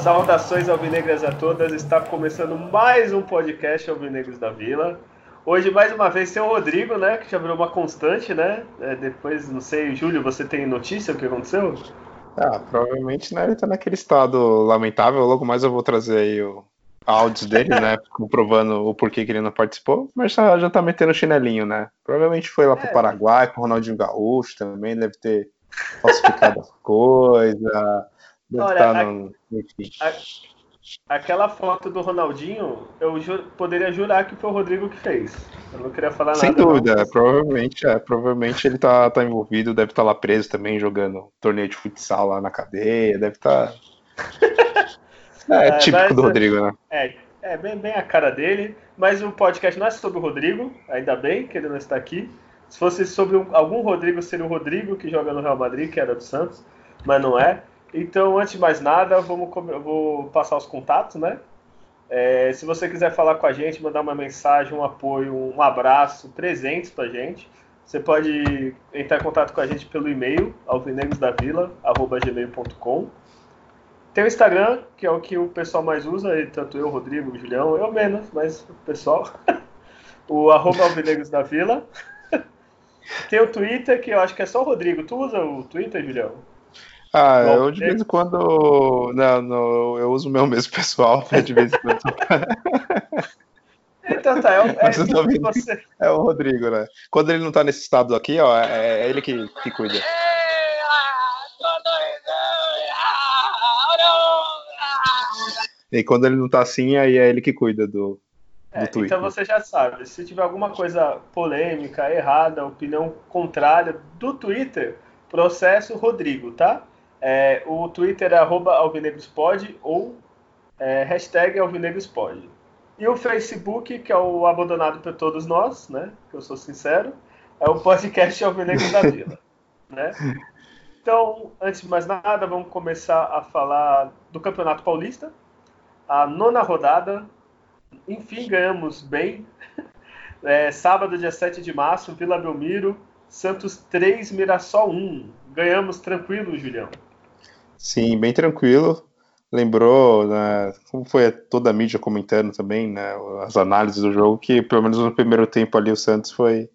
Saudações alvinegras a todas, está começando mais um podcast Alvinegros da Vila. Hoje, mais uma vez, tem o Rodrigo, né, que já virou uma constante, né? É, depois, não sei, Júlio, você tem notícia do que aconteceu? Ah, provavelmente, né, ele tá naquele estado lamentável, logo mais eu vou trazer aí o áudios dele, né, comprovando o porquê que ele não participou, mas já, já tá metendo chinelinho, né? Provavelmente foi lá pro é. Paraguai, com o Ronaldinho Gaúcho também, deve ter falsificado as coisas Deve Olha, tá no... a, aquela foto do Ronaldinho, eu poderia jurar que foi o Rodrigo que fez. Eu não queria falar Sem nada. Sem dúvida, não. provavelmente, é, provavelmente ele tá, tá envolvido, deve estar tá lá preso também, jogando torneio de futsal lá na cadeia, deve estar. Tá... é, é, típico mas, do Rodrigo, né? É, é bem, bem a cara dele, mas o podcast não é sobre o Rodrigo, ainda bem que ele não está aqui. Se fosse sobre um, algum Rodrigo, seria o Rodrigo que joga no Real Madrid, que era do Santos, mas não é. Então, antes de mais nada, vamos, vou passar os contatos, né? É, se você quiser falar com a gente, mandar uma mensagem, um apoio, um abraço, presentes pra gente, você pode entrar em contato com a gente pelo e-mail, alvinegosdavila.gmail.com Tem o Instagram, que é o que o pessoal mais usa, tanto eu, Rodrigo, o Julião, eu menos, mas o pessoal. o arroba alvinegosdavila. Tem o Twitter, que eu acho que é só o Rodrigo. Tu usa o Twitter, Julião? Ah, Bom, eu de vez em quando. Não, não, eu uso o meu mesmo pessoal, de vez em quando. Então tá, é, o, é, você... é o Rodrigo, né? Quando ele não tá nesse estado aqui, ó, é, é ele que, que cuida. E quando ele não tá assim, aí é ele que cuida do, é, Twitter. Então você já sabe, se tiver alguma coisa polêmica, errada, opinião contrária do Twitter, processo Rodrigo, tá? É, o Twitter é alvinegrospod ou é, hashtag alvinegrospod. E o Facebook, que é o abandonado por todos nós, né? Que eu sou sincero, é o podcast Alvinegros da Vila, né? Então, antes de mais nada, vamos começar a falar do Campeonato Paulista. A nona rodada, enfim, ganhamos bem. É, sábado, dia 7 de março, Vila Belmiro, Santos 3, Mirassol 1. Ganhamos tranquilo, Julião. Sim, bem tranquilo. Lembrou, né, como foi toda a mídia comentando também, né, as análises do jogo, que pelo menos no primeiro tempo ali o Santos foi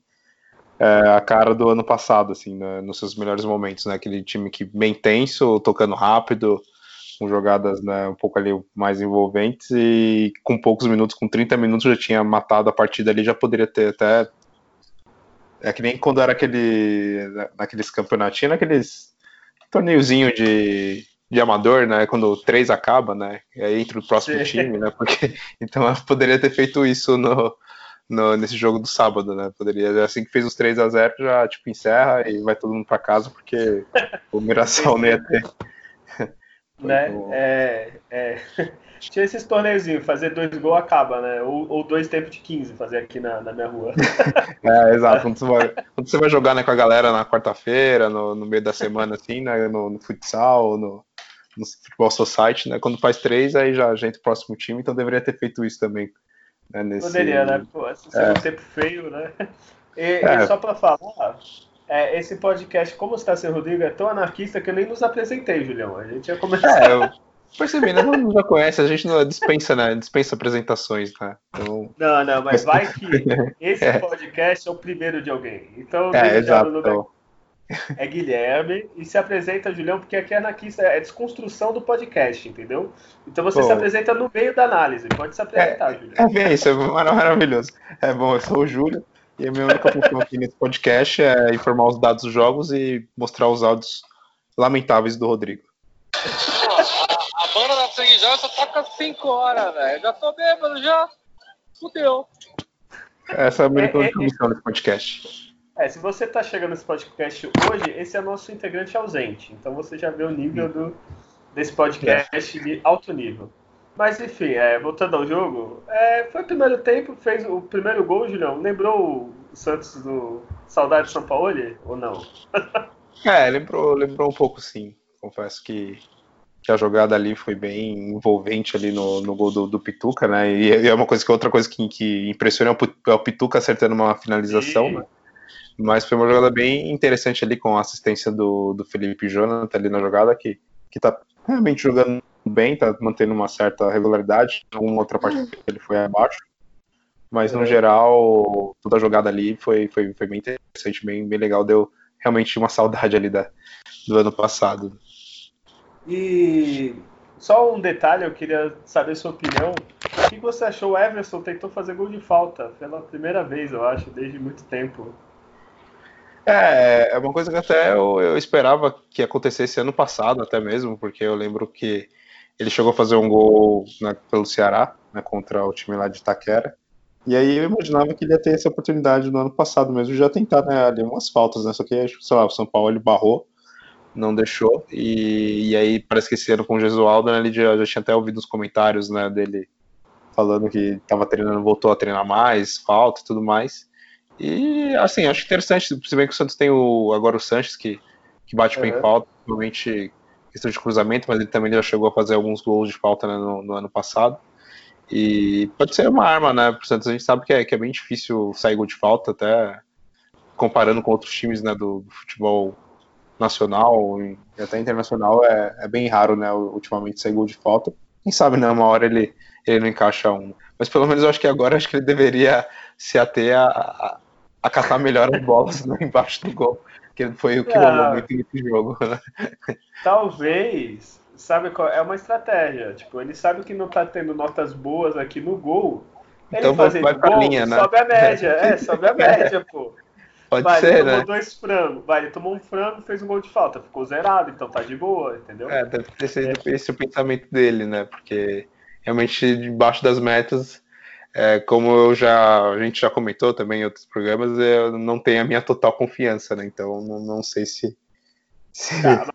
é, a cara do ano passado, assim, né, nos seus melhores momentos, né, aquele time que bem tenso, tocando rápido, com jogadas né, um pouco ali mais envolventes e com poucos minutos, com 30 minutos já tinha matado a partida ali, já poderia ter até é que nem quando era aquele naqueles campeonatinhos, naqueles torneiozinho de, de amador, né? Quando o 3 acaba, né? E aí entra o próximo Sim. time, né? Porque então eu poderia ter feito isso no, no, nesse jogo do sábado, né? Poderia, assim que fez os 3 a 0 já tipo encerra e vai todo mundo para casa porque o Mirassol não ia ter. Né? É, é, tinha esses torneiozinhos, fazer dois gols acaba, né? Ou, ou dois tempos de 15, fazer aqui na, na minha rua. é, exato. Quando você vai, quando você vai jogar né, com a galera na quarta-feira, no, no meio da semana, assim, né, no, no futsal, no, no futebol society, né? Quando faz três, aí já, entra o próximo time, então deveria ter feito isso também. Né, nesse... Poderia, né? Pô, é. um tempo feio, né? E, é. e só para falar, é, esse podcast, como está sem Rodrigo, é tão anarquista que eu nem nos apresentei, Julião. A gente ia começar. É, eu percebi, né? Não já conhece, a gente não dispensa, né? Dispensa apresentações, né? Então... Não, não, mas vai que esse é. podcast é o primeiro de alguém. Então, é, exato. Lugar... É Guilherme e se apresenta, Julião, porque aqui é anarquista, é desconstrução do podcast, entendeu? Então você se apresenta no meio da análise. Pode se apresentar, é, Julião. É bem isso, é maravilhoso. É bom, eu sou o Júlio. E a minha única função aqui nesse podcast é informar os dados dos jogos e mostrar os áudios lamentáveis do Rodrigo. A, a banda da sangue já só toca 5 horas, velho. Já tô bêbado já. Fudeu. Essa é a minha única é, é, missão desse podcast. É, se você tá chegando nesse podcast hoje, esse é nosso integrante ausente. Então você já vê o nível do, desse podcast de alto nível. Mas enfim, é, voltando ao jogo, é, foi o primeiro tempo, fez o primeiro gol, Julião. Lembrou o Santos do Saudade de São Paulo ou não? É, lembrou, lembrou um pouco sim. Confesso que, que a jogada ali foi bem envolvente ali no, no gol do, do Pituca, né? E é uma coisa que outra coisa que, que impressiona é o Pituca acertando uma finalização, né? Mas foi uma jogada bem interessante ali com a assistência do, do Felipe Jonathan ali na jogada, que, que tá realmente jogando bem, tá mantendo uma certa regularidade. Alguma outra parte ele foi abaixo. Mas no é. geral, toda a jogada ali foi, foi, foi bem interessante, bem, bem legal. Deu realmente uma saudade ali da, do ano passado. E só um detalhe, eu queria saber sua opinião. O que você achou? O Everson tentou fazer gol de falta pela primeira vez, eu acho, desde muito tempo. É, é uma coisa que até eu, eu, esperava que acontecesse ano passado, até mesmo, porque eu lembro que ele chegou a fazer um gol né, pelo Ceará, né, contra o time lá de Itaquera. E aí eu imaginava que ele ia ter essa oportunidade no ano passado mesmo, já tentar né, ali umas faltas, né? Só que, sei lá, o São Paulo ele barrou, não deixou. E, e aí parece que esse ano com o Gesualdo, né, ele já, já tinha até ouvido os comentários né, dele falando que estava treinando, voltou a treinar mais, falta e tudo mais. E, assim, acho interessante, se bem que o Santos tem o, agora o Sanches, que, que bate bem falta, provavelmente questão de cruzamento, mas ele também já chegou a fazer alguns gols de falta né, no, no, ano passado. E pode ser uma arma, né, pro Santos. A gente sabe que é, que é bem difícil sair gol de falta, até comparando com outros times né, do, do futebol nacional e até internacional, é, é bem raro, né, ultimamente sair gol de falta. Quem sabe, né, uma hora ele, ele não encaixa um. Mas pelo menos eu acho que agora acho que ele deveria se ater a, a, a catar melhor as bolas né, embaixo do gol, que foi o que rolou ah. muito nesse jogo. Talvez, sabe qual é uma estratégia. Tipo, ele sabe que não tá tendo notas boas aqui no gol. Ele então vai pra gol, linha, né? Sobe a média, é, sobe a média, pô. Pode vai, ser, ele tomou né? dois frangos. Vai, ele tomou um frango, fez um gol de falta, ficou zerado, então tá de boa, entendeu? É, deve ter sido é. esse o pensamento dele, né? Porque realmente debaixo das metas é, como eu já, a gente já comentou também em outros programas, eu não tenho a minha total confiança, né? Então não, não sei se. se... Tá,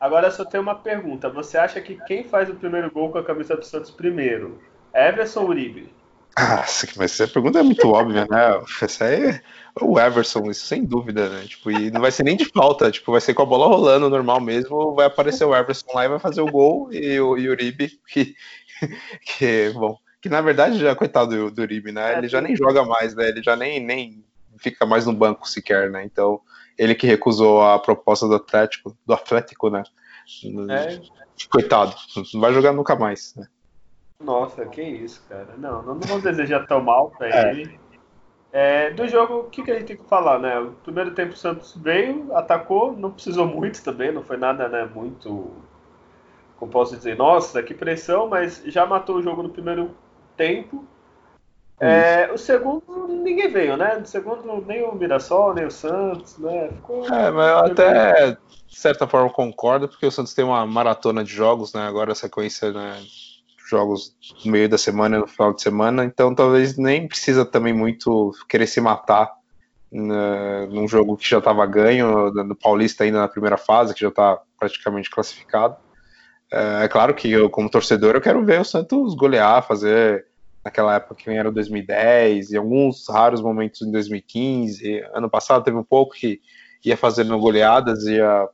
agora só tenho uma pergunta. Você acha que quem faz o primeiro gol com a camisa do Santos primeiro? Everson ou Uribe? Ah, mas essa pergunta é muito óbvia, né? Essa aí é o Everson, isso sem dúvida, né? Tipo, e não vai ser nem de falta, tipo, vai ser com a bola rolando normal mesmo, vai aparecer o Everson lá e vai fazer o gol, e o, e o Uribe, que, que, bom, que na verdade já, coitado do, do Uribe, né? É, ele já nem joga mais, né? Ele já nem, nem fica mais no banco sequer, né? Então, ele que recusou a proposta do Atlético, do Atlético, né? É. Coitado, não vai jogar nunca mais, né? Nossa, que isso, cara. Não, não vamos desejar tão mal pra é. ele. É, do jogo, o que, que a gente tem que falar, né? O primeiro tempo o Santos veio, atacou, não precisou muito também, não foi nada, né, muito como posso dizer, nossa, que pressão, mas já matou o jogo no primeiro tempo. É, o segundo, ninguém veio, né? No segundo, nem o Mirassol, nem o Santos, né? Ficou... É, mas eu até, de certa forma, concordo, porque o Santos tem uma maratona de jogos, né? Agora a sequência, né? Jogos no meio da semana e no final de semana, então talvez nem precisa também muito querer se matar né, num jogo que já estava ganho, no Paulista ainda na primeira fase, que já está praticamente classificado. É, é claro que eu, como torcedor, eu quero ver o Santos golear, fazer naquela época que era 2010, e alguns raros momentos em 2015. Ano passado teve um pouco que ia fazendo goleadas, ia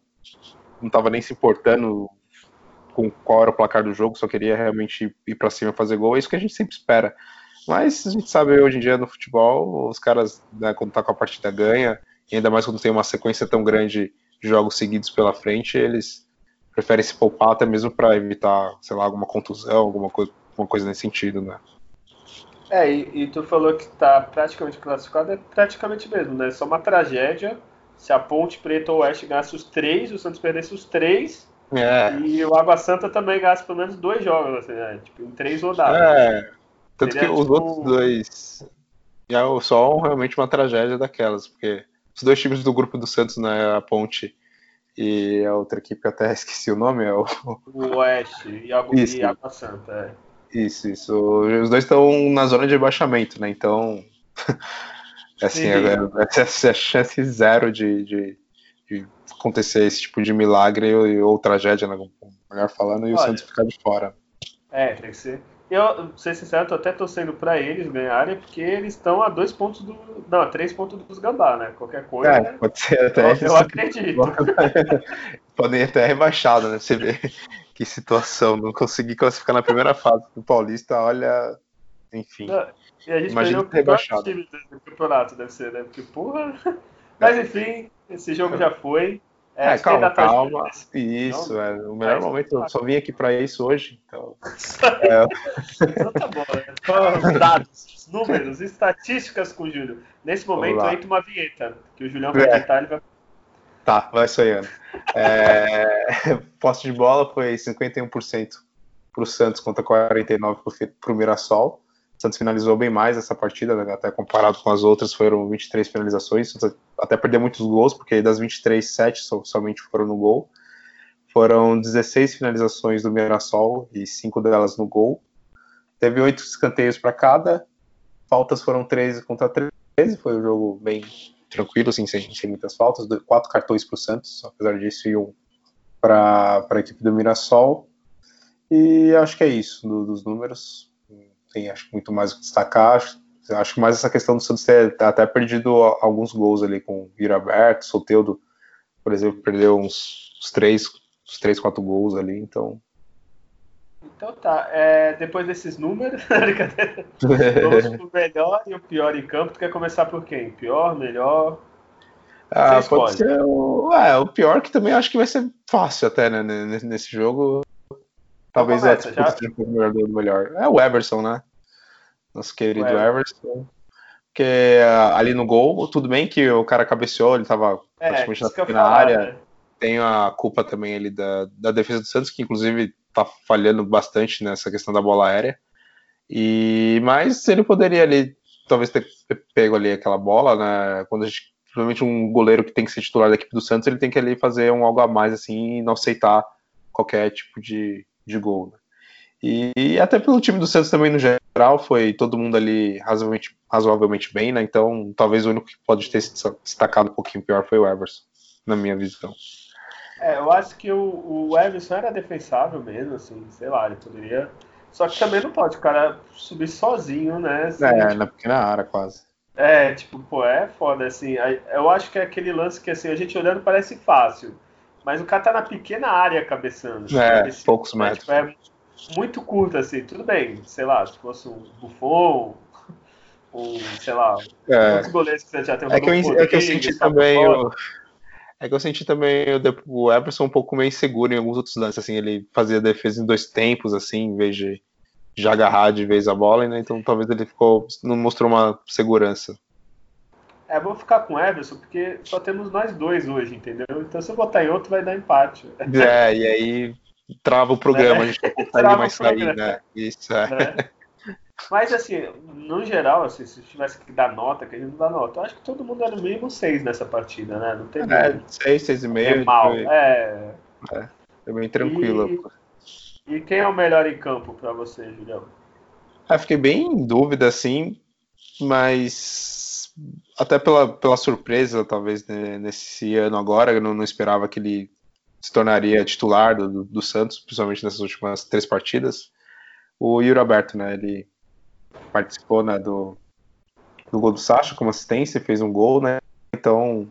não estava nem se importando com qual era o placar do jogo, só queria realmente ir para cima e fazer gol. É isso que a gente sempre espera. Mas a gente sabe hoje em dia no futebol, os caras, né, quando tá com a partida ganha, e ainda mais quando tem uma sequência tão grande de jogos seguidos pela frente, eles prefere se poupar até mesmo para evitar, sei lá, alguma contusão, alguma coisa, alguma coisa nesse sentido, né? É, e, e, tu falou que tá praticamente classificado, é praticamente mesmo, né? Só uma tragédia se a Ponte Preta ou Oeste ganhasse os três, o Santos perdesse os três, é. e o Água Santa também ganhasse pelo menos dois jogos, assim, né? Tipo, em três rodadas. É, tanto Seria, que os tipo... outros dois é só realmente uma tragédia daquelas, porque os dois times do grupo do Santos, né, a Ponte e a outra equipe, até esqueci o nome, é o. O Oeste e a, isso. e Água Santa, é. Isso, isso. Os dois estão na zona de rebaixamento, né? Então. assim, é, essa é a chance zero de, de, de, acontecer esse tipo de milagre ou, ou tragédia, né? melhor falando, e Olha, o Santos ficar de fora. É, tem que ser. Eu, ser sincero, tô até torcendo pra eles ganharem, porque eles estão a dois pontos do. Não, a três pontos dos Gambá, né? Qualquer coisa. É, né? pode ser até. Eu, eu acredito. Podem até rebaixado, né? Você vê que situação. Não conseguir classificar na primeira fase do Paulista, olha. Enfim. e a gente Imagina o rebaixado. time do campeonato, deve ser, né? Porque, porra. Mas enfim, esse jogo já foi. É, é calma, calma. Isso, é. O melhor Mas, momento, eu só vim aqui para isso hoje. Então, é... então tá bom, né? dados, números, estatísticas com o Júlio. Nesse momento entra uma vinheta, que o Julião vai é. editar, ele vai. Tá, vai sonhando. É... Posse de bola foi 51% para o Santos contra 49% para o Mirassol. Santos finalizou bem mais essa partida, né? até comparado com as outras, foram 23 finalizações, até perdeu muitos gols, porque das 23, 7 somente foram no gol. Foram 16 finalizações do Mirassol e 5 delas no gol. Teve 8 escanteios para cada, faltas foram 13 contra 13, foi um jogo bem tranquilo, assim, sem, sem muitas faltas, quatro cartões para o Santos, apesar disso, e um para a equipe do Mirassol. E acho que é isso do, dos números tem acho muito mais o que destacar. Acho, acho que mais essa questão do Santos ter até perdido alguns gols ali com o Vira aberto, Soteudo, por exemplo, perdeu uns, uns três, uns três, quatro gols ali, então. Então tá, é, depois desses números, vamos pro melhor e o pior em campo. Tu quer começar por quem? Pior, melhor? Ah, pode ser o, é, o pior que também acho que vai ser fácil até, né, nesse jogo. Talvez é disputa já... um melhor. É o Everson, né? Nosso querido Everson. Porque uh, ali no gol, tudo bem que o cara cabeceou, ele tava é, praticamente na, na área. Né? Tem a culpa também ali da, da defesa do Santos, que inclusive tá falhando bastante nessa questão da bola aérea. E mas ele poderia ali talvez ter pego ali aquela bola, né? Quando a gente provavelmente um goleiro que tem que ser titular da equipe do Santos, ele tem que ali fazer um algo a mais assim e não aceitar qualquer tipo de, de gol. Né? E, e, até pelo time do Santos também no geral, foi todo mundo ali razoavelmente, razoavelmente bem, né? Então talvez o único que pode ter se destacado um pouquinho pior foi o Everson, na minha visão. É, eu acho que o, o Everson era defensável mesmo, assim, sei lá, ele poderia. Só que também não pode o cara subir sozinho, né? Assim, é, tipo... na pequena área quase. É, tipo, pô, é foda, assim. Eu acho que é aquele lance que, assim, a gente olhando parece fácil. Mas o cara tá na pequena área cabeçando. É, esse, poucos né, metros. Tipo, é muito curto, assim, tudo bem, sei lá, se fosse um Buffon, um, sei lá, é. outros goleiros que você já tem um É que eu, é que eu senti também o, é que eu senti também o, o Everson um pouco meio inseguro em alguns outros lances, assim, ele fazia defesa em dois tempos, assim, em vez de já agarrar de vez a bola, né? Então talvez ele ficou, não mostrou uma segurança. É, vou ficar com o Everson, porque só temos nós dois hoje, entendeu? Então se eu botar em outro, vai dar empate. É, e aí trava o programa, é. a gente não consegue mais sair, né? Isso, é. é. Mas assim, no geral, assim, se tivesse que dar nota, que a gente não dá nota, eu acho que todo mundo era no mínimo seis nessa partida, né? Não tem é, seis, seis e meio. É mal, é. É, é bem tranquilo. E, e quem é o melhor em campo para você, Julião? Ah, fiquei bem em dúvida, assim, mas até pela, pela surpresa, talvez, né, nesse ano agora, eu não, não, esperava que ele se tornaria titular do, do, Santos, principalmente nessas últimas três partidas. O Yuri Alberto, né, ele participou né, do, do gol do Sacha como assistência, fez um gol, né, então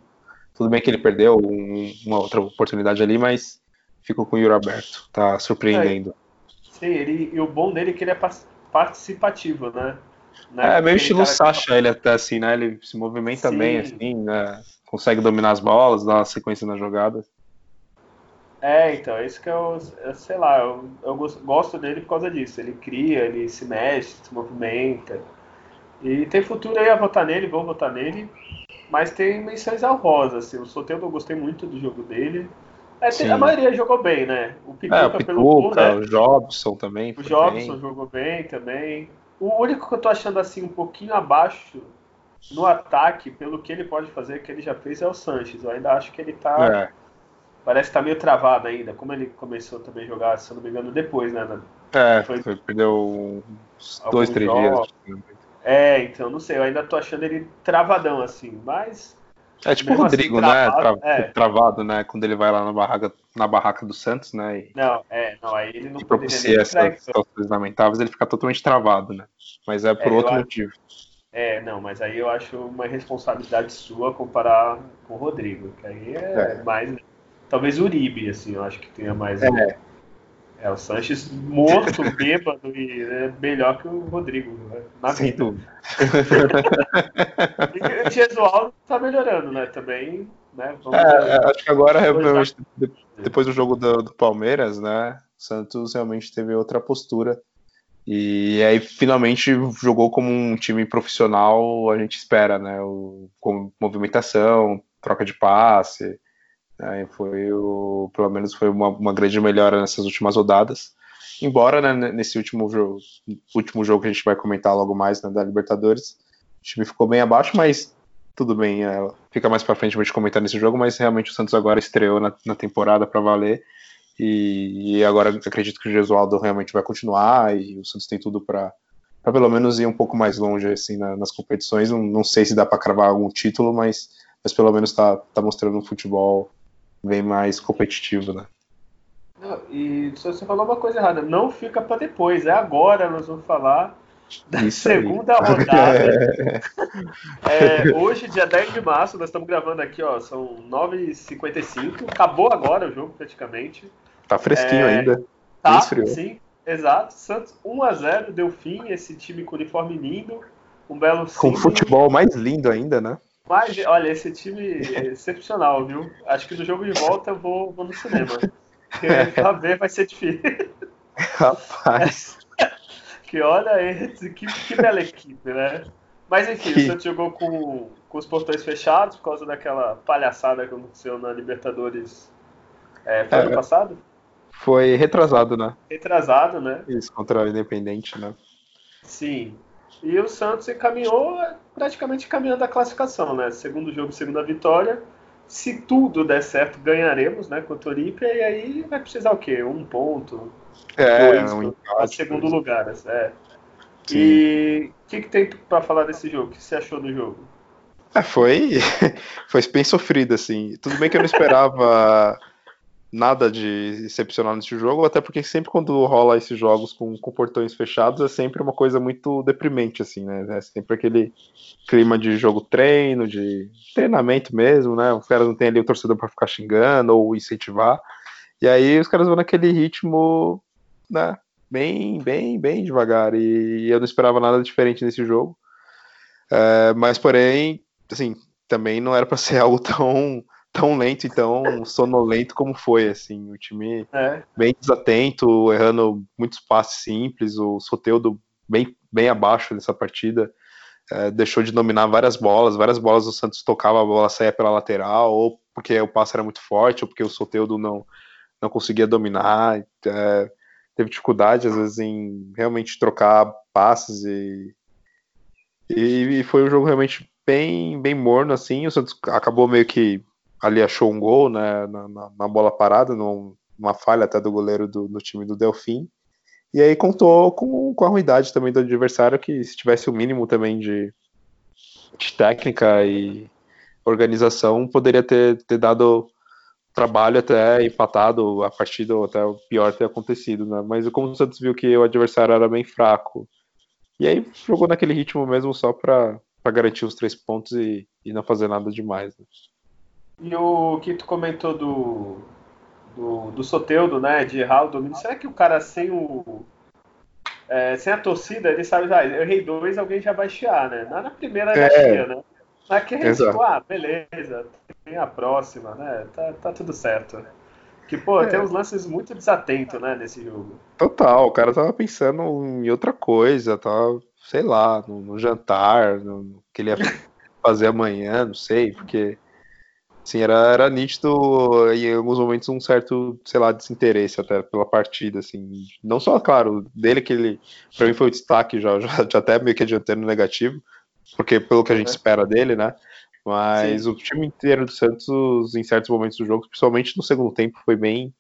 tudo bem que ele perdeu um, uma outra oportunidade ali, mas ficou com o Yuri Alberto, tá surpreendendo. É, sim, ele, e o bom dele é que ele é participativo, né? Né? É meio estilo Sasha, ele até assim, né? Ele se movimenta Sim. bem, assim, né? Consegue dominar as bolas, dar uma sequência nas jogadas. É, então, é isso que eu, eu sei lá, eu, eu, gosto dele por causa disso. Ele cria, ele se mexe, se movimenta. E tem futuro aí a votar nele, vou votar nele. Mas tem menções honrosas, assim. O Soteldo eu gostei muito do jogo dele. É, a maioria jogou bem, né? O Pituca, é, o Pituca pelo gol, né? O Jobson também. O Jobson bem. jogou bem também. O único que eu tô achando assim um pouquinho abaixo no ataque, pelo que ele pode fazer, que ele já fez, é o Sanches. Eu ainda acho que ele tá. É. Parece que tá meio travado ainda. Como ele começou também a jogar, se eu não me engano, depois, né? É, foi, perdeu uns dois, três jogos. dias. É, então, não sei, eu ainda tô achando ele travadão assim, mas É tipo o Rodrigo, assim, né? Travado, Tra é. travado, né? Quando ele vai lá na barraca, na barraca do Santos, né? E, não, é, não, aí ele não propicia essas situações lamentáveis, ele fica totalmente travado, né? Mas é por é, outro motivo. É, não, mas aí eu acho uma responsabilidade sua comparar com o Rodrigo, que aí é, é. mais. Talvez o Uribe, assim, eu acho que tenha mais. É. É, o Sanches morto, bêbado e é melhor que o Rodrigo, né? na Sem vida. dúvida. e o Gesualdo tá melhorando, né? Também, né? Vamos é, acho que agora, realmente, depois do jogo do, do Palmeiras, né? O Santos realmente teve outra postura. E aí finalmente jogou como um time profissional, a gente espera, né? O, com movimentação, troca de passe, Foi o, pelo menos foi uma, uma grande melhora nessas últimas rodadas. Embora né, nesse último jogo, último jogo que a gente vai comentar logo mais né, da Libertadores, o time ficou bem abaixo, mas tudo bem, é, fica mais para frente a gente comentar nesse jogo, mas realmente o Santos agora estreou na, na temporada para valer. E, e, agora acredito que o Gesualdo realmente vai continuar e o Santos tem tudo para pelo menos ir um pouco mais longe assim na, nas competições. Não, não, sei se dá para cravar algum título, mas, mas pelo menos está tá mostrando um futebol bem mais competitivo, né? Não, e você falou uma coisa errada, não fica para depois, é agora nós vamos falar da Isso segunda aí. rodada. é, hoje, dia 10 de março, nós estamos gravando aqui, ó, são 9h55, acabou agora o jogo praticamente. Tá fresquinho é, ainda. Tá, sim, exato. Santos 1x0, deu fim, esse time com uniforme lindo, um belo Com futebol mais lindo ainda, né? Mas, olha, esse time é excepcional, viu? Acho que no jogo de volta eu vou, vou no cinema. Pra ver vai ser difícil. Rapaz. que olha aí, que, que bela equipe, né? Mas enfim, o Santos jogou com, com os portões fechados por causa daquela palhaçada que aconteceu na Libertadores. É, foi é, ano passado? Foi retrasado, né? Retrasado, né? Isso, contra o Independente, né? Sim. E o Santos encaminhou praticamente caminhando a classificação, né? Segundo jogo, segunda vitória. Se tudo der certo, ganharemos, né? Contra o Olímpia. E aí vai precisar o quê? Um ponto? É, dois, um empate, segundo dois. lugar, é. Sim. E o que, que tem para falar desse jogo? O que você achou do jogo? É, foi, foi bem sofrido, assim. Tudo bem que eu não esperava nada de excepcional nesse jogo, até porque sempre quando rola esses jogos com, com portões fechados é sempre uma coisa muito deprimente, assim, né? É sempre aquele clima de jogo treino, de treinamento mesmo, né? Os caras não têm ali o torcedor para ficar xingando ou incentivar. E aí os caras vão naquele ritmo, né? Bem, bem, bem devagar. E eu não esperava nada diferente nesse jogo. É, mas, porém, assim, também não era para ser algo tão tão lento e tão sonolento como foi, assim, o time é. bem desatento, errando muitos passes simples, o Soteudo bem, bem abaixo dessa partida, é, deixou de dominar várias bolas, várias bolas o Santos tocava, a bola saía pela lateral, ou porque o passe era muito forte, ou porque o Soteudo não, não conseguia dominar, é, teve dificuldade às vezes em realmente trocar passes e, e, e foi um jogo realmente bem, bem morno, assim, o Santos acabou meio que ali achou um gol né, na, na, na bola parada, numa falha até do goleiro do, do time do Delfim. E aí contou com, com a ruindade também do adversário, que se tivesse o mínimo também de, de técnica e organização, poderia ter, ter dado trabalho até empatado a partida, ou até o pior ter acontecido, né? Mas como o Santos viu que o adversário era bem fraco, e aí jogou naquele ritmo mesmo só para garantir os três pontos e, e não fazer nada demais. Né? E o que tu comentou do, do, do Soteudo, né, de errar o domínio, será que o cara sem o é, sem a torcida, ele sabe, ah, eu errei dois, alguém já vai chiar, né? Na primeira já é. chia, né? Naquele, tipo, ah, beleza, tem a próxima, né? Tá, tá tudo certo. Que, pô, é. tem uns lances muito desatentos, né, nesse jogo. Total, o cara tava pensando em outra coisa, tava, sei lá, no, no jantar, no, que ele ia fazer amanhã, não sei, porque Sim, era, era nítido em alguns momentos um certo, sei lá, desinteresse até pela partida, assim. Não só, claro, dele que ele, pra mim foi o destaque já, já, já até meio que adiantando negativo, porque pelo que a gente é. espera dele, né? Mas Sim. o time inteiro do Santos, em certos momentos do jogo, principalmente no segundo tempo, foi bem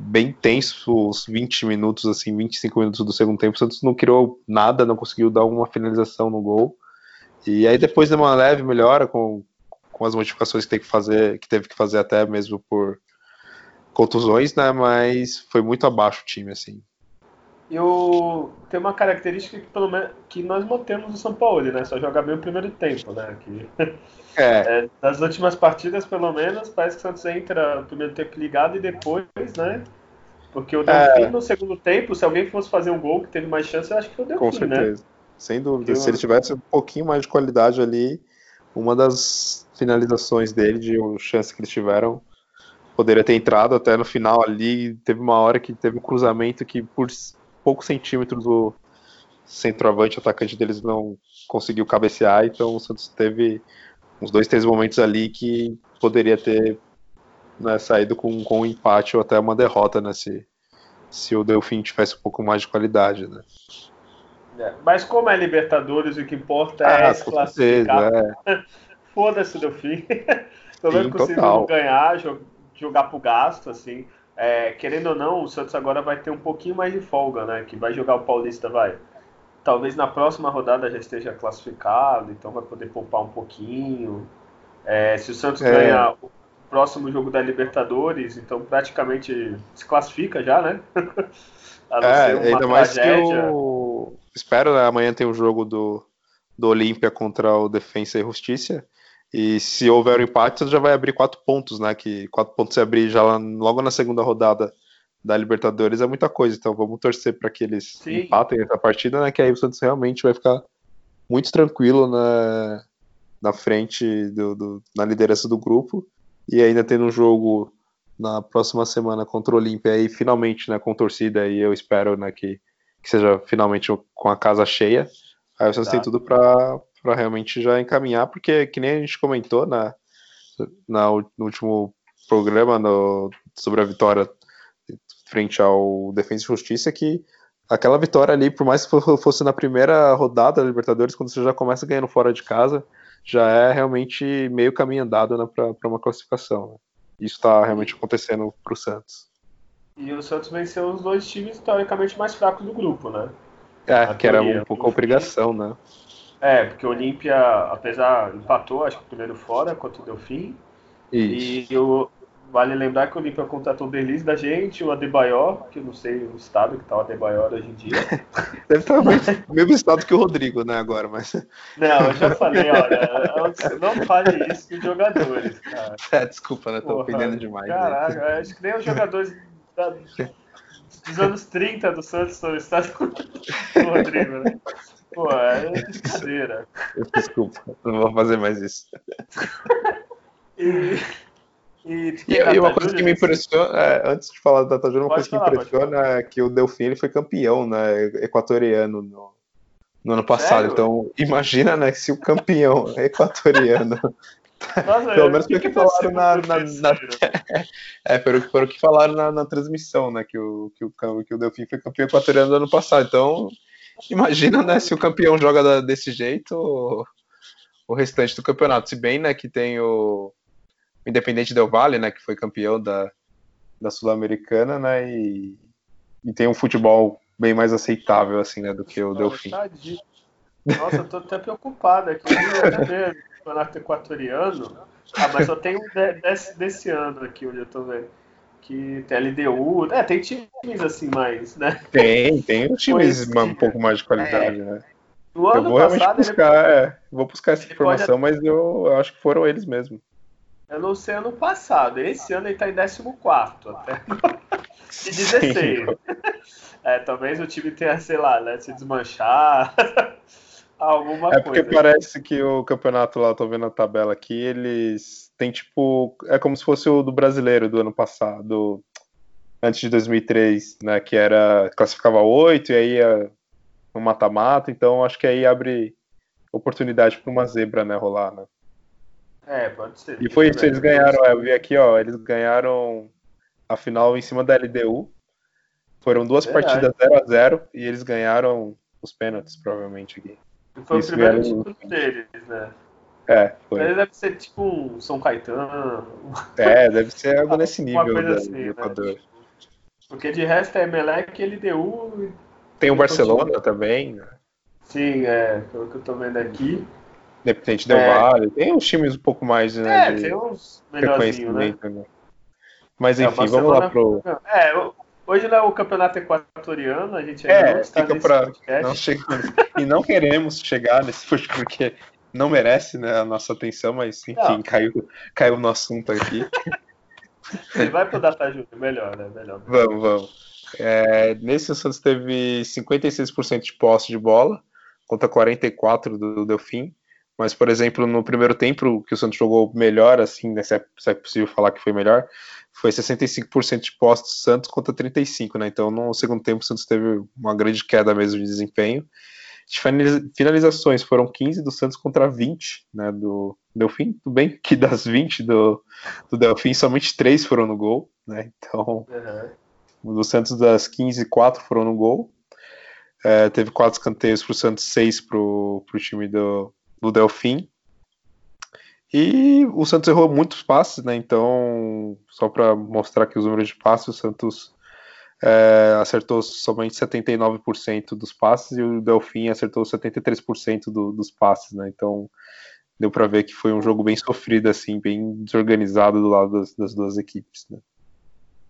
bem tenso os 20 minutos, assim, 25 minutos do segundo tempo. O Santos não criou nada, não conseguiu dar uma finalização no gol. E aí depois de uma leve melhora com com as modificações que tem que fazer, que teve que fazer até mesmo por contusões, né? Mas foi muito abaixo o time, assim. E o... tem uma característica que, pelo menos, que nós mantemos no São Paulo, né? Só jogar bem o primeiro tempo, né? Que... É. é. nas últimas partidas, pelo menos, parece que o Santos entra no primeiro tempo ligado e depois, né? Porque o Delfim é. no segundo tempo, se alguém fosse fazer um gol que teve mais chance, eu acho que foi o Delfim, Com né? certeza. Né? Sem dúvida. Se ele tivesse um pouquinho mais de qualidade ali, uma das finalizações dele, de chance que eles tiveram, poderia ter entrado até no final ali. Teve uma hora que teve um cruzamento que, por poucos centímetros, o centroavante, atacante deles não conseguiu cabecear. Então o Santos teve uns dois, três momentos ali que poderia ter né, saído com, com um empate ou até uma derrota, né? Se, se o Delfim tivesse um pouco mais de qualidade, né? É, mas como é Libertadores, o que importa é ah, se classificar. É. Foda-se o Delfim. Pelo menos consigo ganhar, jogar pro gasto, assim. É, querendo ou não, o Santos agora vai ter um pouquinho mais de folga, né? Que vai jogar o Paulista, vai. Talvez na próxima rodada já esteja classificado, então vai poder poupar um pouquinho. É, se o Santos é. ganhar o próximo jogo da Libertadores, então praticamente se classifica já, né? é, ainda mais que eu espero, né, amanhã tem o um jogo do, do Olímpia contra o Defensa e Justiça. E se houver um empate, você já vai abrir quatro pontos, né? Que quatro pontos se abrir já logo na segunda rodada da Libertadores é muita coisa. Então vamos torcer para que eles Sim. empatem essa partida, né? Que aí o Santos realmente vai ficar muito tranquilo na, na frente do, do, na liderança do grupo. E ainda tendo um jogo na próxima semana contra o Olímpia aí finalmente, né, com torcida e eu espero, né, que, que seja finalmente com a casa cheia. Aí o Santos tá. tem tudo para realmente já encaminhar, porque que nem a gente comentou na, na no último programa no, sobre a vitória frente ao Defesa e Justiça, que aquela vitória ali, por mais que fosse na primeira rodada da Libertadores, quando você já começa ganhando fora de casa, já é realmente meio caminho andado né, para uma classificação. Né? Isso está realmente acontecendo para o Santos. E o Santos venceu os dois times teoricamente mais fracos do grupo, né? É, que era um pouco a obrigação, né? É, porque o Olímpia, apesar, empatou, acho que primeiro fora contra o Delfim. Isso. E o, vale lembrar que o Olímpia contratou o Berliz da gente, o Adebayor, que eu não sei o estado que está o Adebayor hoje em dia. Deve estar no mesmo estado que o Rodrigo, né, agora, mas... Não, eu já falei, olha, não fale isso com os jogadores, cara. É, desculpa, né, tô ofendendo demais. Caraca, né? acho que nem os jogadores da, dos anos 30 do Santos estão estado do Rodrigo, né? Pô, é brincadeira. Desculpa, não vou fazer mais isso. E, e, e uma coisa que me impressiona, é, antes de falar do Data Júnior, uma coisa falar, que me impressiona é que o Delfim ele foi campeão né, equatoriano no, no ano passado. Sério? Então, imagina né, se o campeão equatoriano nossa, pelo menos pelo que, que falaram na, na, na, é, pelo, pelo que falaram na, na, transmissão, né? Que o, que, o, que o Delfim foi campeão equatoriano no ano passado. Então, Imagina, né, se o campeão joga desse jeito, o, o restante do campeonato. Se bem, né, que tem o, o Independente Del Valle, né, que foi campeão da, da Sul-Americana, né, e, e tem um futebol bem mais aceitável, assim, né, do que o Delfim. Nossa, eu tô até preocupado aqui. campeonato equatoriano. Ah, mas só tem um desse, desse ano aqui, onde eu tô vendo que tem LDU, é, tem times assim mais, né? Tem, tem times um pouco mais de qualidade, é. né? eu vou realmente buscar, ele... é, vou buscar essa informação, pode... mas eu, acho que foram eles mesmo. Eu não sei ano passado, esse ano ele tá em 14 até. e 16. é, talvez o time tenha, sei lá, né, se desmanchar. Alguma é porque parece que o campeonato lá, tô vendo a tabela aqui, eles tem tipo. É como se fosse o do brasileiro do ano passado, antes de 2003, né? Que era. classificava oito e aí ia no mata-mata, então acho que aí abre oportunidade para uma zebra, né, rolar, né? É, pode ser. E foi isso, eles ganharam, é, eu vi aqui, ó, eles ganharam a final em cima da LDU. Foram duas partidas 0 a 0 e eles ganharam os pênaltis, provavelmente aqui. Foi Isso o primeiro título deles, né? É, foi. Ele deve ser tipo um São Caetano. É, deve ser algo nesse nível da, assim, do Equador. Né? Porque de resto é Emelec, LDU. Tem o Barcelona continua. também. Né? Sim, é, pelo que eu tô vendo aqui. Independente Del É. Vale, tem uns times um pouco mais, né, É, tem uns melhorzinhos, né? reconhecimento, né? Mas É, enfim, vamos lá pro... É, o- hoje não é o campeonato equatoriano, a gente É, está fica podcast. Não chegamos. e não queremos chegar nesse podcast porque não merece né, a nossa atenção, mas enfim, Não. caiu, caiu no assunto aqui. Ele vai pro Data Júnior, melhor, né? Melhor. Vamos, vamos. É, nesse o Santos teve 56% de posse de bola contra 44% do Delfim. Mas, por exemplo, no primeiro tempo, que o Santos jogou melhor, assim, né, se, é, se é possível falar que foi melhor, foi 65% de posse do Santos contra 35%, né? Então, no segundo tempo, o Santos teve uma grande queda mesmo de desempenho. De finaliza- finalizações foram 15 do Santos contra 20, né? Do Delfim, tudo bem que das 20 do, do Delfim, somente 3 foram no gol, né? Então, Uhum. do Santos das 15, 4 foram no gol. É, teve quatro escanteios para o Santos, seis para o time do, do Delfim. E o Santos errou muitos passes, né? Então, só para mostrar aqui os números de passes, o Santos é, acertou somente 79% dos passes e o Delfim acertou 73% do, dos passes, né? Então, deu para ver que foi um jogo bem sofrido, assim, bem desorganizado do lado das, das duas equipes, né?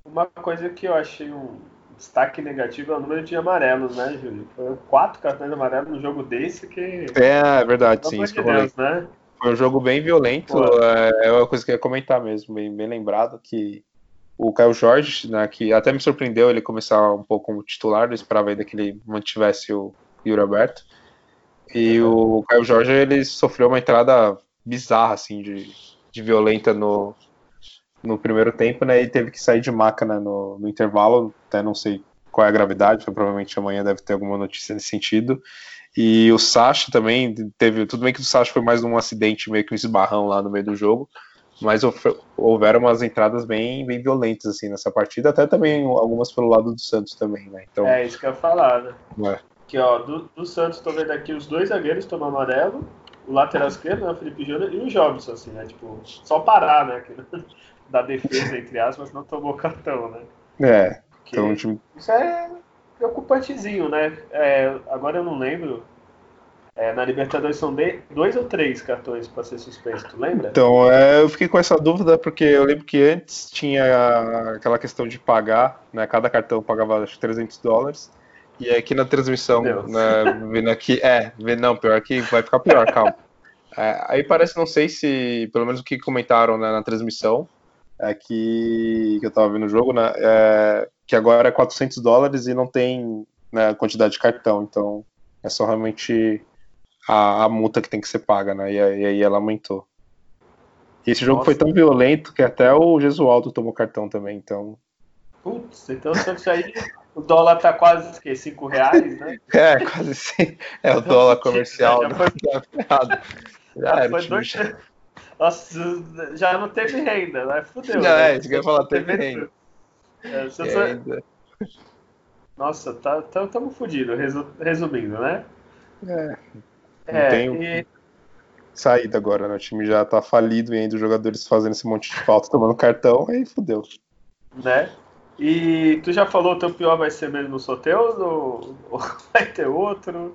Uma coisa que eu achei um destaque negativo é o número de amarelos, né, Júlio? Foram quatro cartões amarelos num jogo desse que. É, é verdade, Pelo sim, isso de. Deus, né? Foi um jogo bem violento, é, é uma coisa que eu ia comentar mesmo, bem, bem lembrado, que o Caio Jorge, né, que até me surpreendeu ele começar um pouco como titular, eu esperava ainda que ele mantivesse o Yuri Alberto, e o Caio Jorge, ele sofreu uma entrada bizarra, assim, de, de violenta no, no primeiro tempo, né, e teve que sair de maca, né, no, no intervalo, até não sei qual é a gravidade, provavelmente amanhã deve ter alguma notícia nesse sentido, e o Sacha também teve. Tudo bem que o Sacha foi mais um acidente, meio que um esbarrão lá no meio do jogo. Mas houve- houveram umas entradas bem, bem violentas assim nessa partida, até também algumas pelo lado do Santos também, né? Então, É isso que eu ia falar, né? é. Que ó, do, do Santos, tô vendo aqui os dois zagueiros tomam amarelo, o lateral esquerdo, né, o Felipe Júnior, e o Jobson, assim, né? Tipo, só parar, né? da defesa, entre aspas, não tomou cartão, né? é, Porque então time Isso é preocupantezinho, né? É, agora eu não lembro. É, na Libertadores são de- dois ou três cartões para ser suspenso, tu lembra? Então, é, eu fiquei com essa dúvida porque eu lembro que antes tinha aquela questão de pagar, né? Cada cartão pagava acho, que 300 dólares. E aqui na transmissão, né, vendo aqui, é, vê- não, pior que vai ficar pior, calma. É, aí parece, não sei se, pelo menos o que comentaram né, na transmissão, é que, que eu tava vendo o jogo, né, é, que agora é 400 dólares e não tem né, quantidade de cartão, então é só realmente a, a multa que tem que ser paga, né, e, aí- e ela aumentou. E esse jogo Nossa. foi tão violento que até o Jesualdo tomou cartão também, então... Putz, então o Santos aí, o dólar tá quase que 5 reais, né? É, quase sim. É o dólar comercial. Já né? foi- Tá ferrado. Já era, Foi dois... já- Nossa, já não teve renda, né? Fudeu. Já né? é, isso que eu ia falar, teve renda. É, ainda- Nossa, tá, tá, tamo fudido, resu- resumindo, né? É, É, tem e saída agora, né? O time já tá falido e ainda os jogadores fazendo esse monte de falta, tomando cartão, aí fudeu. né? E tu já falou o teu pior vai ser mesmo o Soteus ou vai ter outro?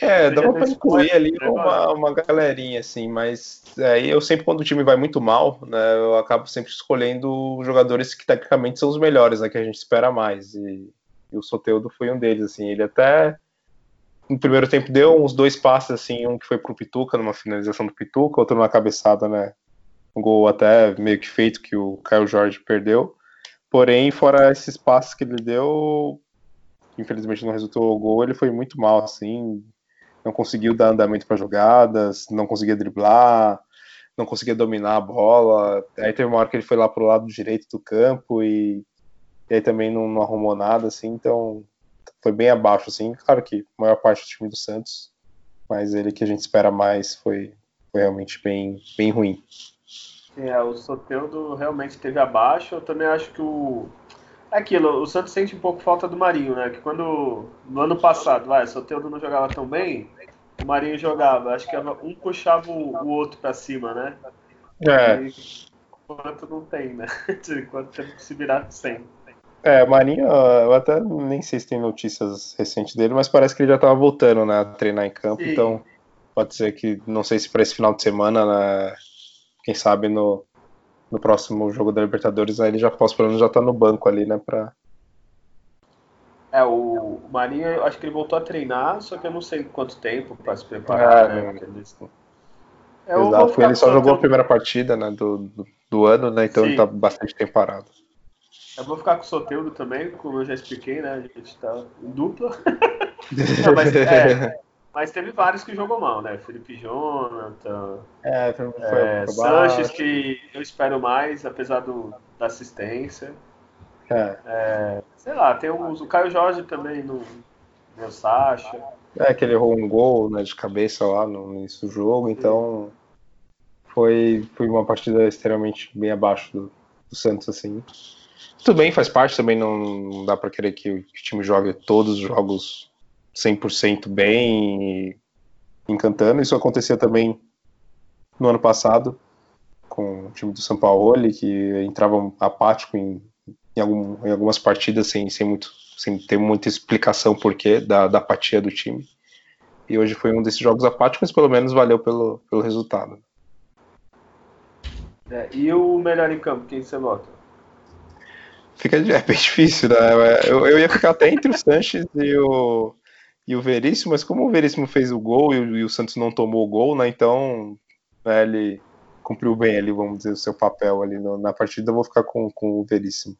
É, dava já pra incluir ali uma, uma galerinha, assim, mas aí eu sempre, quando o time vai muito mal, né, eu acabo sempre escolhendo jogadores que tecnicamente são os melhores, né, que a gente espera mais, e, e o Soteudo foi um deles, assim, ele até no primeiro tempo deu uns dois passes, assim, um que foi pro Pituca, numa finalização do Pituca, outro numa cabeçada, né, um gol até meio que feito que o Caio Jorge perdeu, porém, fora esses passes que ele deu, infelizmente não resultou o gol, ele foi muito mal, assim, não conseguiu dar andamento para jogadas, não conseguia driblar, não conseguia dominar a bola. Aí teve uma hora que ele foi lá pro lado direito do campo e, e aí também não, não arrumou nada, assim, então foi bem abaixo, assim. Claro que a maior parte do time do Santos, mas ele que a gente espera mais foi, foi realmente bem, bem ruim. É, o Soteudo realmente teve abaixo. Eu também acho que o. É aquilo, o Santos sente um pouco falta do Marinho, né? Que quando. No ano passado, vai, o Soteudo não jogava tão bem, o Marinho jogava. Acho que um puxava o, o outro pra cima, né? É, E, enquanto não tem, né? Enquanto temos que se virar sem. é, o Marinho, eu até nem sei se tem notícias recentes dele, mas parece que ele já tava voltando, né, a treinar em campo, Sim. então pode ser que, não sei se para esse final de semana, né, quem sabe no, no próximo jogo da Libertadores, aí ele já possa, pelo menos já tá no banco ali, né, pra... É, o Marinho, eu acho que ele voltou a treinar, só que eu não sei quanto tempo para se preparar, é, né? É, Exato, ele só jogou a primeira partida né, do, do, do ano, né? Então Sim. ele tá bastante tempo parado. Eu vou ficar com o Soteudo também, como eu já expliquei, né? A gente tá em dupla. Não, mas, é, mas, teve vários que jogou mal, né? Felipe Jonathan, é, foi, é, Sanches, que eu espero mais, apesar do, da assistência. É. é sei lá, tem o Caio Jorge também no, no Sacha. É, que ele errou um gol né, de cabeça lá no início do jogo, então foi, foi uma partida extremamente bem abaixo do, do Santos, assim. Tudo bem, faz parte também, não, não dá para querer que o, que o, time jogue todos os jogos 100% bem e encantando. Isso acontecia também no ano passado com o time do São Paulo, que entrava apático em, em, algum, em algumas partidas sem, sem, muito, sem ter muita explicação porquê da, da apatia do time. E hoje foi um desses jogos apáticos, mas pelo menos valeu pelo, pelo resultado. É, e o melhor em campo, quem você vota? Fica é bem difícil, né? Eu, eu ia ficar até entre o Sanches e o, e o Veríssimo, mas como o Veríssimo fez o gol e o, e o Santos não tomou o gol, né? Então né, ele cumpriu bem ali, vamos dizer, o seu papel ali no, na partida. Eu vou ficar com, com o Veríssimo.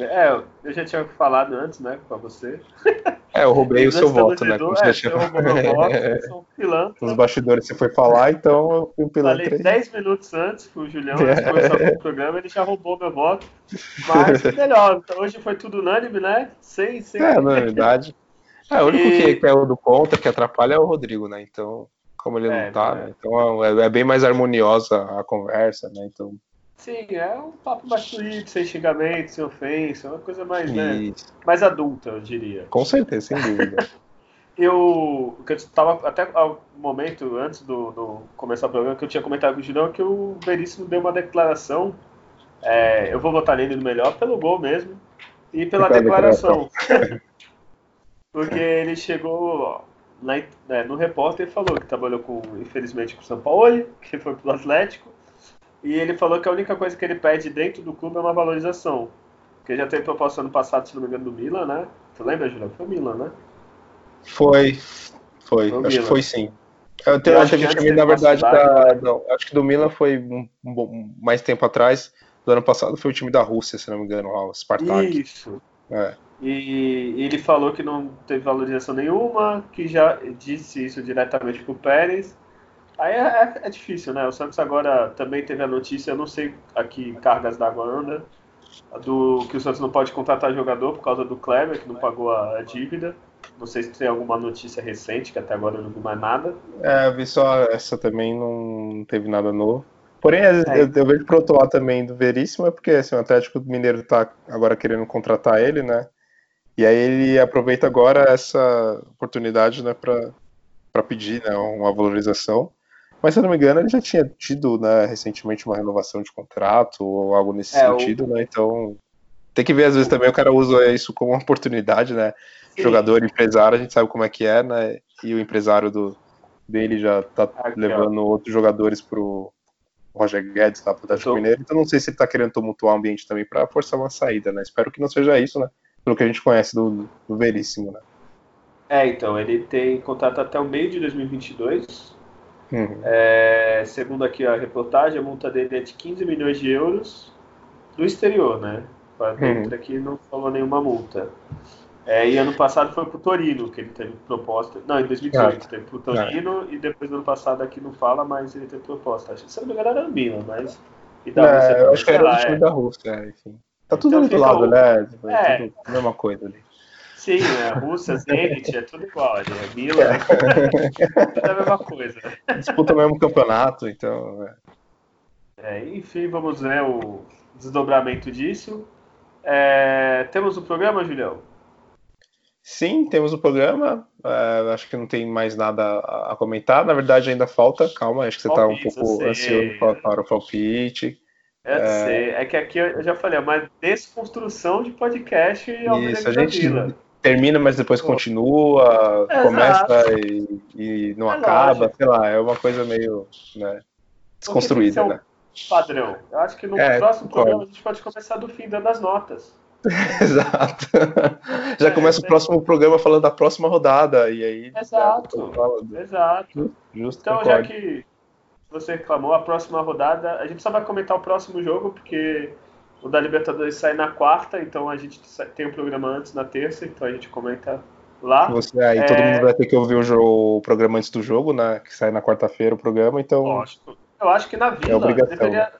É, eu já tinha falado antes, né, pra você. É, eu roubei o seu voto, né? Como é, tinha... voto, sou um pilantra. Nos bastidores você foi falar, então eu fui um pilantra. Falei 10 minutos antes que o Julião começou o programa, ele já roubou meu voto. Mas melhor, hoje foi tudo unânime, né? Sem, sem... É, na verdade. É, o único e... que é o do contra, que atrapalha é o Rodrigo, né? Então, como ele é, não tá, é. Né? então é, é bem mais harmoniosa a conversa, né? Então Sim, é um papo mais fluido, sem xingamento, sem ofensa, uma coisa mais, né, mais adulta, eu diria. Com certeza, sem dúvida. eu, estava até ao momento, antes do, do, começar o programa, que eu tinha comentado com o Julião que o Veríssimo deu uma declaração, é, eu vou votar nele no melhor pelo gol mesmo, e pela declaração. Porque ele chegou na, né, no repórter e falou que trabalhou com, infelizmente, com o São Paulo, que foi pro Atlético, e ele falou que a única coisa que ele pede dentro do clube é uma valorização. Porque já teve proposta ano passado, se não me engano, do Milan, né? Tu lembra, Julião? Foi o Milan, né? Foi. Foi. foi acho que foi sim. Eu, tenho, eu acho que, que na verdade, da, não, acho que do Milan foi um, um, mais tempo atrás. Do ano passado foi o time da Rússia, se não me engano, o Spartak. Isso. É. E, e ele falou que não teve valorização nenhuma, que já disse isso diretamente pro Pérez Aí é, é, é, difícil, né? O Santos agora também teve a notícia, eu não sei aqui cargas d'água anda, do que o Santos não pode contratar jogador por causa do Kleber, que não pagou a, a dívida. Não sei se tem alguma notícia recente, que até agora eu não vi mais nada. É, eu vi só essa também, não teve nada novo. Porém, é. eu, eu, vejo pro outro lado também do Veríssimo, é porque assim, o Atlético Mineiro tá agora querendo contratar ele, né? E aí ele aproveita agora essa oportunidade, né, para pedir né, uma valorização. Mas se eu não me engano, ele já tinha tido, né, recentemente uma renovação de contrato ou algo nesse é, sentido, o... né? Então tem que ver, às vezes também o cara usa isso como uma oportunidade, né? Sim. Jogador empresário, a gente sabe como é que é, né? E o empresário do, dele já tá Aqui, levando ó. outros jogadores pro Roger Guedes lá pro Atlético Mineiro, então não sei se ele tá querendo tumultuar o ambiente também para forçar uma saída, né? Espero que não seja isso, né? Pelo que a gente conhece do, do Veríssimo, né? É, então, ele tem contrato até o meio de 2022, Uhum. É, segundo aqui a reportagem, a multa dele é de 15 milhões de euros do exterior, né? Para dentro uhum. aqui não falou nenhuma multa. É, e ano passado foi pro Torino que ele teve proposta. Não, em 2018 ah, teve pro Torino e depois no ano passado aqui não fala, mas ele teve proposta. Acho que se não me engano era Milan, mas. E da é, Rússia, acho que era o time é. da Rússia, enfim. Tá tudo então, ali do lado, né? É. Tudo a mesma coisa ali. Sim, né? Rússia, Zenit, é tudo igual. É Milan, é. tudo a mesma coisa. Disputa o mesmo campeonato, então. É. É, enfim, vamos ver o desdobramento disso. É, temos o programa, Julião? Sim, temos o programa. É, acho que não tem mais nada a, comentar. Na verdade, ainda falta. Calma, acho que você está um pouco ansioso para o palpite. Eu é... sei. É que aqui eu já falei, é uma desconstrução de podcast e Isso, a gente, termina, mas depois continua, Exato. começa e, e não É acaba, lógico. sei lá, é uma coisa meio né, desconstruída, né? Padrão. Eu acho que no É, próximo concordo. programa a gente pode começar do fim, dando as notas. Exato. Já É, começa o próximo programa falando da próxima rodada, e aí. Exato. Exato. Justo, Então, concordo. já que você reclamou, a próxima rodada, a gente só vai comentar o próximo jogo, porque o da Libertadores sai na quarta, então a gente tem um programa antes na terça, então a gente comenta lá. Você, aí É. todo mundo vai ter que ouvir o, jogo, o programa antes do jogo, né? Que sai na quarta-feira o programa, então. Lógico. Eu acho que na Vila obrigação. deveria.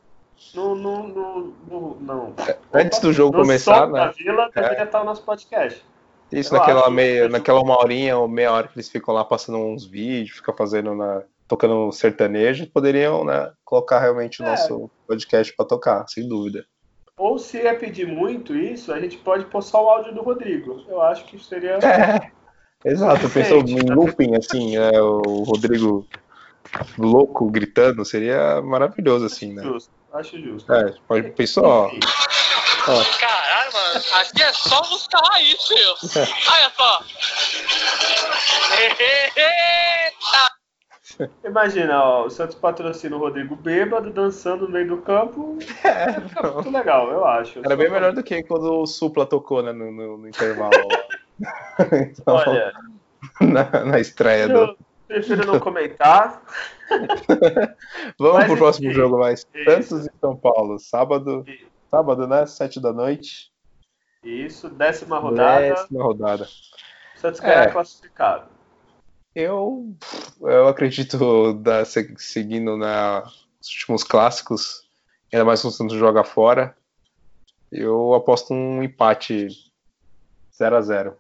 No, no, no, no- não. Antes do jogo no começar, né? Vila deveria estar o nosso podcast. Isso Eu naquela, meia, que- naquela uma horinha ou meia hora que eles ficam lá passando uns vídeos, ficam fazendo na. Tocando sertanejo, poderiam, né, colocar realmente o É. nosso podcast pra tocar, sem dúvida. Ou se é pedir muito isso, a gente pode pôr só o áudio do Rodrigo. Eu acho que seria. É, exato, pensou em looping, assim, né, o Rodrigo louco gritando, seria maravilhoso, assim, né? Justo. Acho justo. É, pode, pensou, ó, ó, Caralho, mano, aqui é só música raiz, filho. Olha só. Imagina, ó, o Santos patrocina o Rodrigo bêbado, dançando no meio do campo. É, Fica muito legal, eu acho. era bem melhor do que quando o Supla tocou, né, no, no- no intervalo. Então, Olha, na, na estreia do... eu prefiro não comentar. Vamos Mas pro próximo jogo mais. isso. Santos e São Paulo, sábado, sábado, né, sete da noite, Isso, décima rodada. décima rodada. O Santos ganhar É. classificado. Eu, eu acredito, da, se- seguindo né, os últimos clássicos, ainda mais quando o Santos joga fora, eu aposto um empate 0 a 0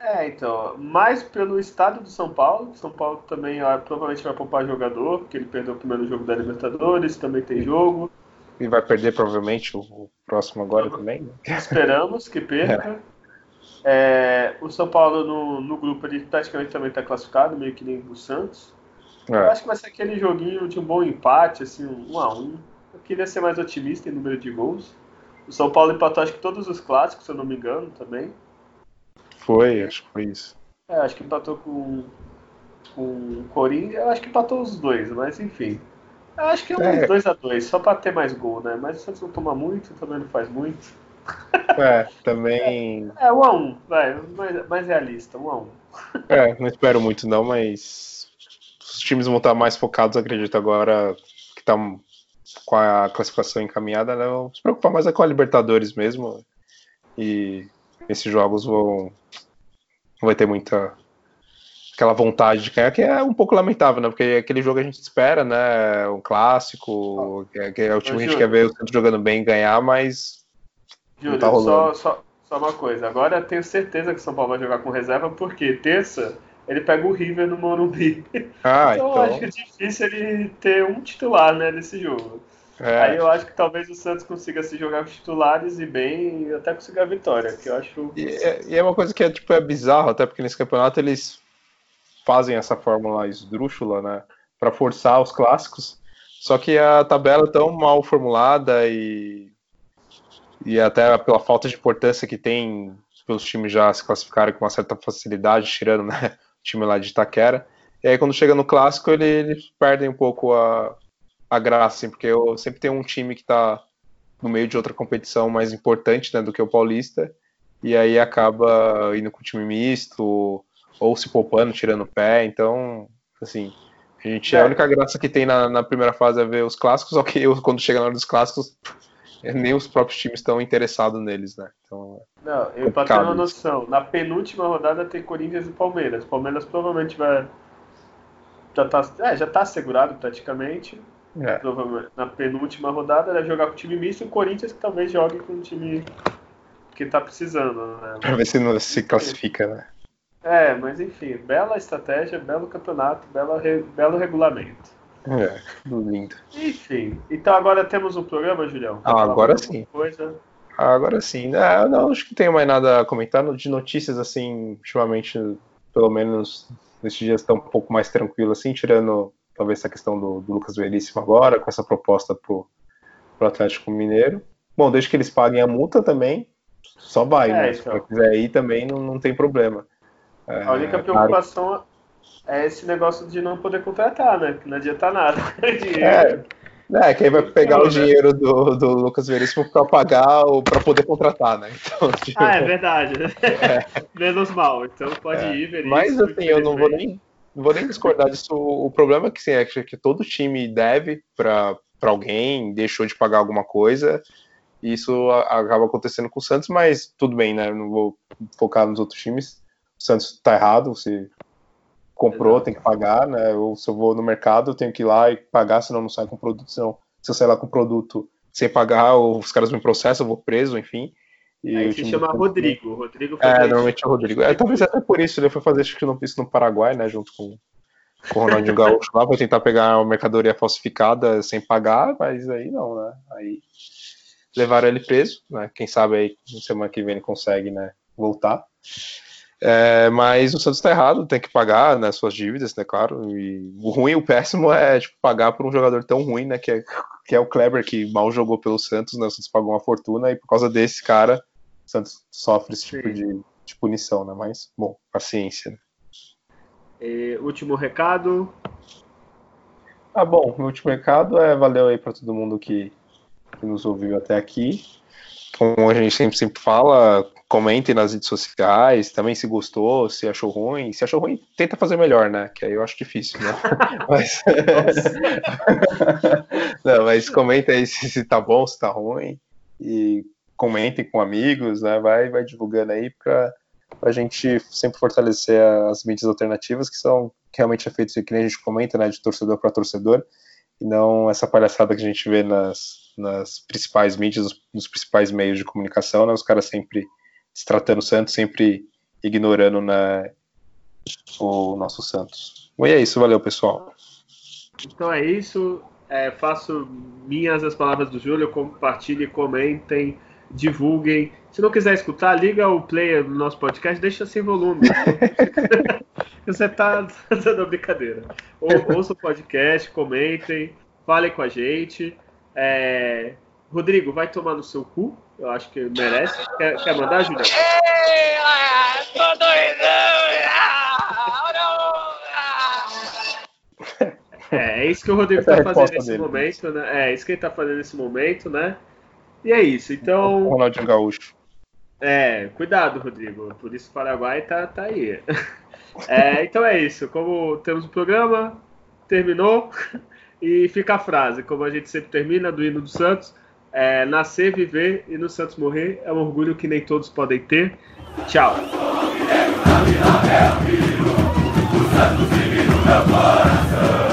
É, então, mais pelo estado do São Paulo. São Paulo também ó, provavelmente vai poupar jogador, porque ele perdeu o primeiro jogo da Libertadores, também tem jogo. E vai perder provavelmente o, o próximo agora também. né? Esperamos que perca. É, o São Paulo no, no grupo ele praticamente também está classificado, meio que nem o Santos. Eu É, acho que vai ser aquele joguinho de um bom empate, assim, um 1 a 1 Eu queria ser mais otimista em número de gols. O São Paulo empatou acho que todos os clássicos, se eu não me engano, também. foi, acho que foi isso. É, acho que empatou com, com o Corinthians. Eu acho que empatou os dois, mas enfim. Eu acho que é É. uns 2x2, só pra ter mais gol, né? Mas o Santos não toma muito, também não faz muito. É, também. É, 1x1, vai, mais, mais realista, 1x1. É, não espero muito não, mas os times vão estar mais focados, acredito, agora que está com a classificação encaminhada, né? Vão se preocupar mais é com a Libertadores mesmo. E esses jogos vão. Não vai ter muita. Aquela vontade de ganhar, que é um pouco lamentável, né? Porque aquele jogo a gente espera, né? Um clássico, que é, que é o time que a gente quer ver o Santos jogando bem e ganhar, mas. Júlio, tá só, só, só uma coisa. Agora eu tenho certeza que o São Paulo vai jogar com reserva, porque terça ele pega o River no Morumbi. Ah, então eu acho então. que é difícil ele ter um titular né, nesse jogo. Aí É, eu acho que talvez o Santos consiga se jogar com os titulares e bem e até conseguir a vitória, que eu acho. E é, e é uma coisa que é, tipo, é bizarro, até porque nesse campeonato eles fazem essa fórmula esdrúxula, né, para forçar os clássicos. Só que a tabela é tão mal formulada e e até pela falta de importância que tem pelos times já se classificarem com uma certa facilidade, tirando né, o time lá de Itaquera. E aí quando chega no clássico ele- eles perdem um pouco a, a graça, assim, porque eu sempre tem um time que está no meio de outra competição mais importante né, do que o Paulista e aí acaba indo com o time misto ou se poupando, tirando o pé. Então, assim, a gente É. a única graça que tem na, na primeira fase é ver os clássicos, só que eu, quando chega na hora dos clássicos, nem os próprios times estão interessados neles, né? Então, Não, eu pra ter uma noção, na penúltima rodada tem Corinthians e Palmeiras. Palmeiras provavelmente vai. Já tá, é, já tá assegurado praticamente. é. Na penúltima rodada vai jogar com o time misto e o Corinthians que talvez jogue com o time que tá precisando, né? Pra ver se não se classifica, né? É, mas enfim, bela estratégia, belo campeonato, bela belo regulamento. É, tudo lindo. Enfim, então agora temos um programa, Julião? Ah, agora sim. Coisa? Agora sim, né? Não, acho que não tenho mais nada a comentar de notícias, assim, ultimamente, pelo menos nesses dias estão um pouco mais tranquilo, assim, tirando talvez essa questão do, do Lucas Veríssimo agora, com essa proposta pro, pro Atlético Mineiro. Bom, desde que eles paguem a multa também, só vai, é, né? Então. Se quiser ir também não, não tem problema. É, a única preocupação claro. É esse negócio de não poder contratar, né? Que não adianta nada. é. É, que aí vai pegar o dinheiro do, do Lucas Veríssimo para pagar ou para poder contratar, né? Então, tipo, ah, é verdade. É. Menos mal, então pode é. ir, Veríssimo. Mas assim, eu não vou nem, não vou nem discordar disso. O problema é que, sim, é que todo time deve para alguém, deixou de pagar alguma coisa, e isso acaba acontecendo com o Santos, mas tudo bem, né? Eu não vou focar nos outros times. O Santos tá errado, se comprou, Exato. tem que pagar, né? Ou se eu vou no mercado, eu tenho que ir lá e pagar, senão não sai com produto, senão se eu sair lá com produto sem pagar, os caras me processam, eu vou preso, enfim. E Aí se chama Rodrigo. Rodrigo é, normalmente é o Rodrigo. É, talvez até por isso ele foi fazer acho que isso no Paraguai, né? Junto com, com o Ronaldinho Gaúcho lá, pra tentar pegar uma mercadoria falsificada sem pagar, mas aí não, né? Aí levaram ele preso, né? Quem sabe aí semana que vem ele consegue, né? Voltar. É, mas o Santos está errado, tem que pagar né, suas dívidas, né, claro. E o ruim, o péssimo é tipo, pagar por um jogador tão ruim, né, que é, que é o Kleber, que mal jogou pelo Santos, né, o Santos pagou uma fortuna e por causa desse cara, o Santos sofre esse tipo de, de, punição, né, mas, bom, paciência. Né. E, último recado? Ah, bom, o último recado é valeu aí para todo mundo que, que nos ouviu até aqui. Como a gente sempre, sempre fala, comentem nas redes sociais, também se gostou, se achou ruim. Se achou ruim, tenta fazer melhor, né? Que aí eu acho difícil, né? mas... Não, mas comenta aí se, se tá bom, se tá ruim. E comentem com amigos, né? Vai, vai divulgando aí para a gente sempre fortalecer as mídias alternativas, que são que realmente é feito, que nem a gente comenta, né? De torcedor para torcedor, e não essa palhaçada que a gente vê nas, nas principais mídias, nos, nos principais meios de comunicação, né? Os caras sempre se tratando o Santos, sempre ignorando na, o nosso Santos. E é isso, valeu pessoal. Então é isso. É, faço minhas as palavras do Júlio, compartilhem, comentem, divulguem. Se não quiser escutar, liga o player do nosso podcast, deixa sem volume. Você tá dando brincadeira. Ou, ouça o podcast, comentem, falem com a gente. É... Rodrigo, vai tomar no seu cu. Eu acho que merece. Quer, quer mandar, Julião? Tô doidão! É, é isso que o Rodrigo está fazendo nesse dele. momento, né? É isso que ele está fazendo nesse momento, né? E é isso. Então. Ronaldinho Gaúcho. É, cuidado, Rodrigo. Por isso o Paraguai tá, tá aí. É, então é isso. Como temos o programa, terminou. E fica a frase, como a gente sempre termina, do hino do Santos. É, nascer, viver e no Santos morrer é um orgulho que nem todos podem ter. Tchau. É,